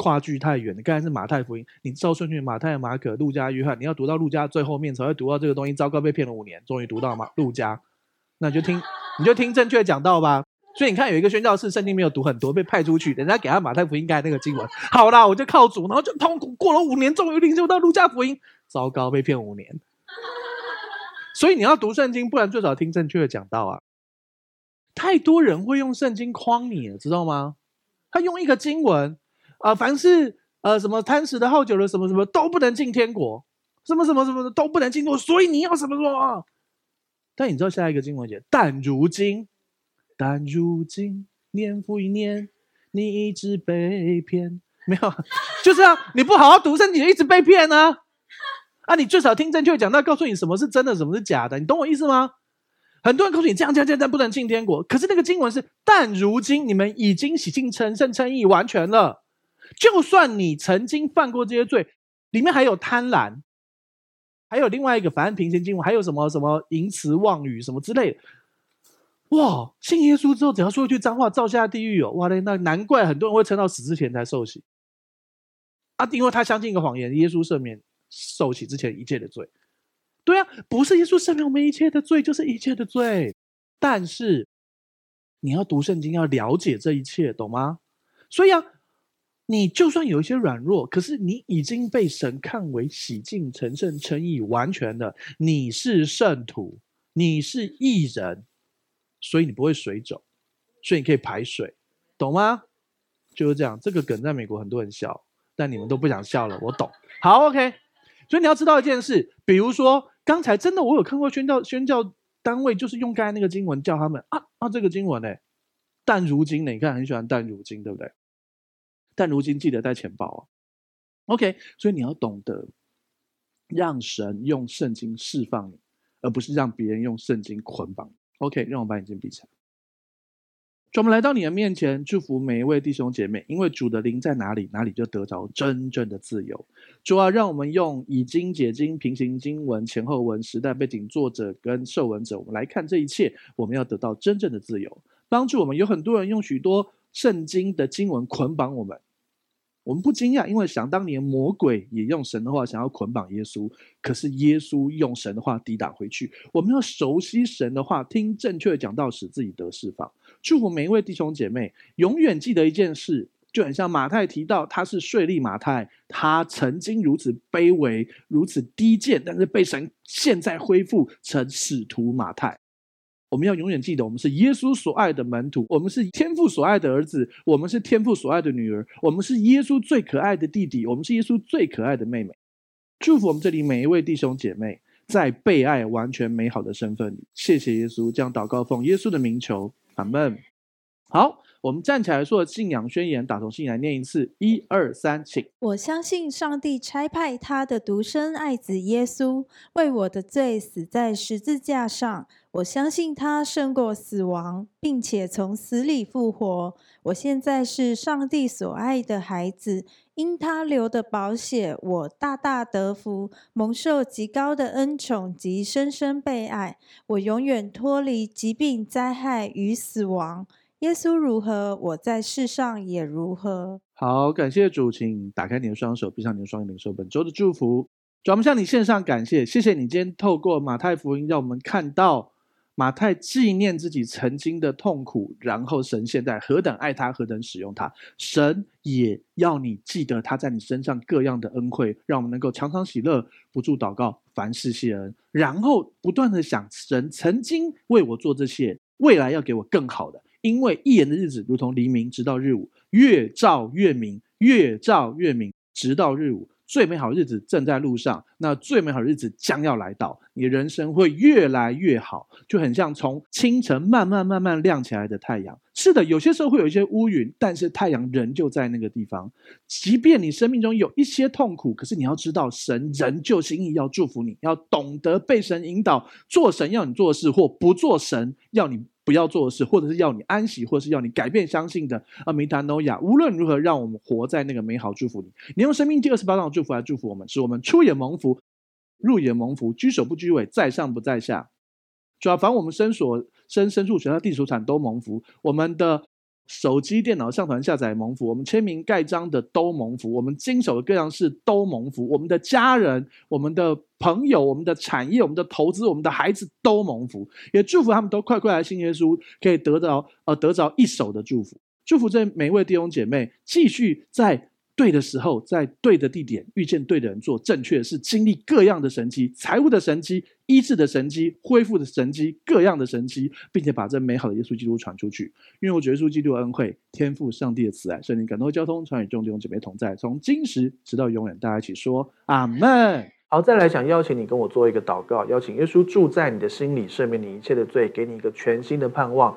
跨距太远。你刚才是马太福音，你照顺序马太、马可、路加、约翰，你要读到路加最后面才会读到这个东西。糟糕，被骗了五年，终于读到马路加，那你就听，你就听正确讲道吧。所以你看，有一个宣教士圣经没有读很多，被派出去，人家给他马太福音盖那个经文，好啦，我就靠主，然后就痛苦过了五年，终于领受到路加福音。糟糕，被骗五年。所以你要读圣经，不然最少听正确的讲道啊！太多人会用圣经诓你了，知道吗？他用一个经文、呃，凡是呃什么贪食的、好酒的，什么什么都不能进天国，什么什么什么的都不能进国。所以你要什么什么？但你知道下一个经文写：但如今，但如今年复一年，你一直被骗，没有，就这样，你不好好读圣经，一直被骗、啊。啊，你最少听正确讲，那告诉你什么是真的，什么是假的，你懂我意思吗？很多人告诉你这样这样这样，这样不能进天国。可是那个经文是，但如今你们已经洗净、成圣、称义，完全了。就算你曾经犯过这些罪，里面还有贪婪，还有另外一个反正平行经文，还有什么什么淫词妄语什么之类的。哇，信耶稣之后，只要说一句脏话，照下地狱哦。哇嘞，那难怪很多人会撑到死之前才受洗。啊，因为他相信一个谎言，耶稣赦免。受洗之前一切的罪，对啊，不是耶稣赦免我们一切的罪，就是一切的罪。但是你要读圣经，要了解这一切，懂吗？所以啊，你就算有一些软弱，可是你已经被神看为洗净、成圣、称义、完全的，你是圣徒，你是义人，所以你不会水肿，所以你可以排水，懂吗？就是这样。这个梗在美国很多人笑，但你们都不想笑了，我懂。好，OK。所以你要知道一件事，比如说刚才真的我有看过宣教宣教单位，就是用刚才那个经文叫他们啊啊这个经文呢，但如今呢，你看很喜欢但如今，对不对？但如今记得带钱包啊。OK，所以你要懂得让神用圣经释放你，而不是让别人用圣经捆绑。OK，让我把眼睛闭起来。主，我们来到你的面前，祝福每一位弟兄姐妹，因为主的灵在哪里，哪里就得着真正的自由。主啊，让我们用已经解经、平行经文、前后文、时代背景、作者跟受文者，我们来看这一切，我们要得到真正的自由。帮助我们，有很多人用许多圣经的经文捆绑我们。我们不惊讶，因为想当年魔鬼也用神的话想要捆绑耶稣，可是耶稣用神的话抵挡回去。我们要熟悉神的话，听正确的讲道，使自己得释放。祝福每一位弟兄姐妹，永远记得一件事，就很像马太提到他是税吏马太，他曾经如此卑微、如此低贱，但是被神现在恢复成使徒马太。我们要永远记得，我们是耶稣所爱的门徒，我们是天父所爱的儿子，我们是天父所爱的女儿，我们是耶稣最可爱的弟弟，我们是耶稣最可爱的妹妹。祝福我们这里每一位弟兄姐妹，在被爱完全美好的身份里。谢谢耶稣，将祷告奉耶稣的名求，阿门。好，我们站起来说信仰宣言，打从心来念一次，一二三，请。我相信上帝差派他的独生爱子耶稣为我的罪死在十字架上。我相信他胜过死亡，并且从死里复活。我现在是上帝所爱的孩子，因他流的宝血，我大大得福，蒙受极高的恩宠及深深被爱。我永远脱离疾病、灾害与死亡。耶稣如何，我在世上也如何。好，感谢主，请打开你的双手，闭上你的双眼，领受本周的祝福。主，我们向你献上感谢，谢谢你今天透过马太福音，让我们看到。马太纪念自己曾经的痛苦，然后神现在何等爱他，何等使用他。神也要你记得他在你身上各样的恩惠，让我们能够常常喜乐，不住祷告，凡事谢恩，然后不断的想神曾经为我做这些，未来要给我更好的。因为一言的日子如同黎明，直到日午，越照越明，越照越明，直到日午。最美好日子正在路上，那最美好的日子将要来到，你的人生会越来越好，就很像从清晨慢慢慢慢亮起来的太阳。是的，有些时候会有一些乌云，但是太阳仍旧在那个地方。即便你生命中有一些痛苦，可是你要知道，神仍旧心意要祝福你，要懂得被神引导，做神要你做的事，或不做神要你。不要做的事，或者是要你安息，或者是要你改变相信的啊，米达诺亚。无论如何，让我们活在那个美好祝福里。你用生命第二十八章的祝福来祝福我们，使我们出也蒙福，入眼蒙福，居首不居尾，在上不在下。主要凡我们身所生牲畜全家地所产都蒙福。我们的。手机、电脑上传下载蒙福，我们签名盖章的都蒙福，我们经手的各样事都蒙福，我们的家人、我们的朋友、我们的产业、我们的投资、我们的孩子都蒙福，也祝福他们都快快来信耶稣，可以得到呃得着一手的祝福。祝福这每一位弟兄姐妹，继续在。对的时候，在对的地点遇见对的人，做正确的事，经历各样的神迹，财务的神迹、医治的神迹、恢复的神迹，各样的神迹，并且把这美好的耶稣基督传出去。因为我觉得耶稣基督的恩惠、天父上帝的慈爱、圣灵感动交通，传与众弟兄姐妹同在，从今时直到永远。大家一起说阿门。好，再来想邀请你跟我做一个祷告，邀请耶稣住在你的心里，赦免你一切的罪，给你一个全新的盼望。